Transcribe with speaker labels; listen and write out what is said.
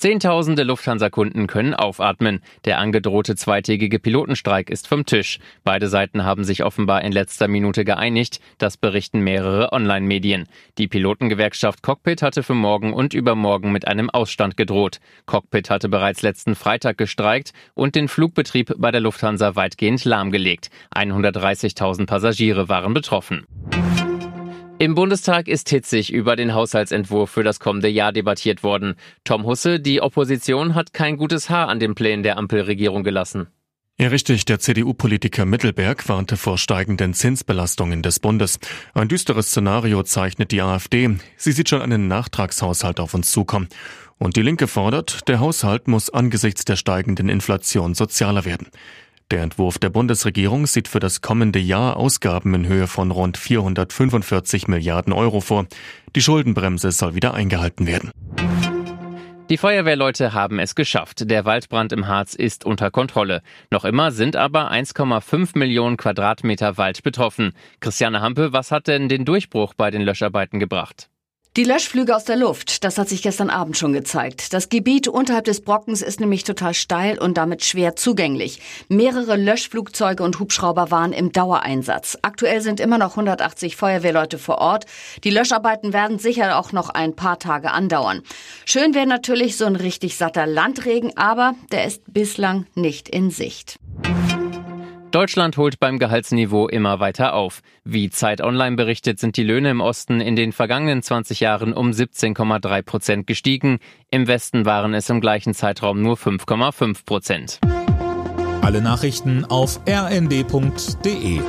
Speaker 1: Zehntausende Lufthansa-Kunden können aufatmen. Der angedrohte zweitägige Pilotenstreik ist vom Tisch. Beide Seiten haben sich offenbar in letzter Minute geeinigt. Das berichten mehrere Online-Medien. Die Pilotengewerkschaft Cockpit hatte für morgen und übermorgen mit einem Ausstand gedroht. Cockpit hatte bereits letzten Freitag gestreikt und den Flugbetrieb bei der Lufthansa weitgehend lahmgelegt. 130.000 Passagiere waren betroffen. Im Bundestag ist hitzig über den Haushaltsentwurf für das kommende Jahr debattiert worden. Tom Husse, die Opposition hat kein gutes Haar an den Plänen der Ampelregierung gelassen.
Speaker 2: Ja, richtig. Der CDU-Politiker Mittelberg warnte vor steigenden Zinsbelastungen des Bundes. Ein düsteres Szenario zeichnet die AfD. Sie sieht schon einen Nachtragshaushalt auf uns zukommen. Und die Linke fordert, der Haushalt muss angesichts der steigenden Inflation sozialer werden. Der Entwurf der Bundesregierung sieht für das kommende Jahr Ausgaben in Höhe von rund 445 Milliarden Euro vor. Die Schuldenbremse soll wieder eingehalten werden.
Speaker 1: Die Feuerwehrleute haben es geschafft. Der Waldbrand im Harz ist unter Kontrolle. Noch immer sind aber 1,5 Millionen Quadratmeter Wald betroffen. Christiane Hampe, was hat denn den Durchbruch bei den Löscharbeiten gebracht?
Speaker 3: Die Löschflüge aus der Luft, das hat sich gestern Abend schon gezeigt. Das Gebiet unterhalb des Brockens ist nämlich total steil und damit schwer zugänglich. Mehrere Löschflugzeuge und Hubschrauber waren im Dauereinsatz. Aktuell sind immer noch 180 Feuerwehrleute vor Ort. Die Löscharbeiten werden sicher auch noch ein paar Tage andauern. Schön wäre natürlich so ein richtig satter Landregen, aber der ist bislang nicht in Sicht.
Speaker 1: Deutschland holt beim Gehaltsniveau immer weiter auf. Wie Zeit Online berichtet, sind die Löhne im Osten in den vergangenen 20 Jahren um 17,3 Prozent gestiegen. Im Westen waren es im gleichen Zeitraum nur 5,5 Prozent.
Speaker 4: Alle Nachrichten auf rnd.de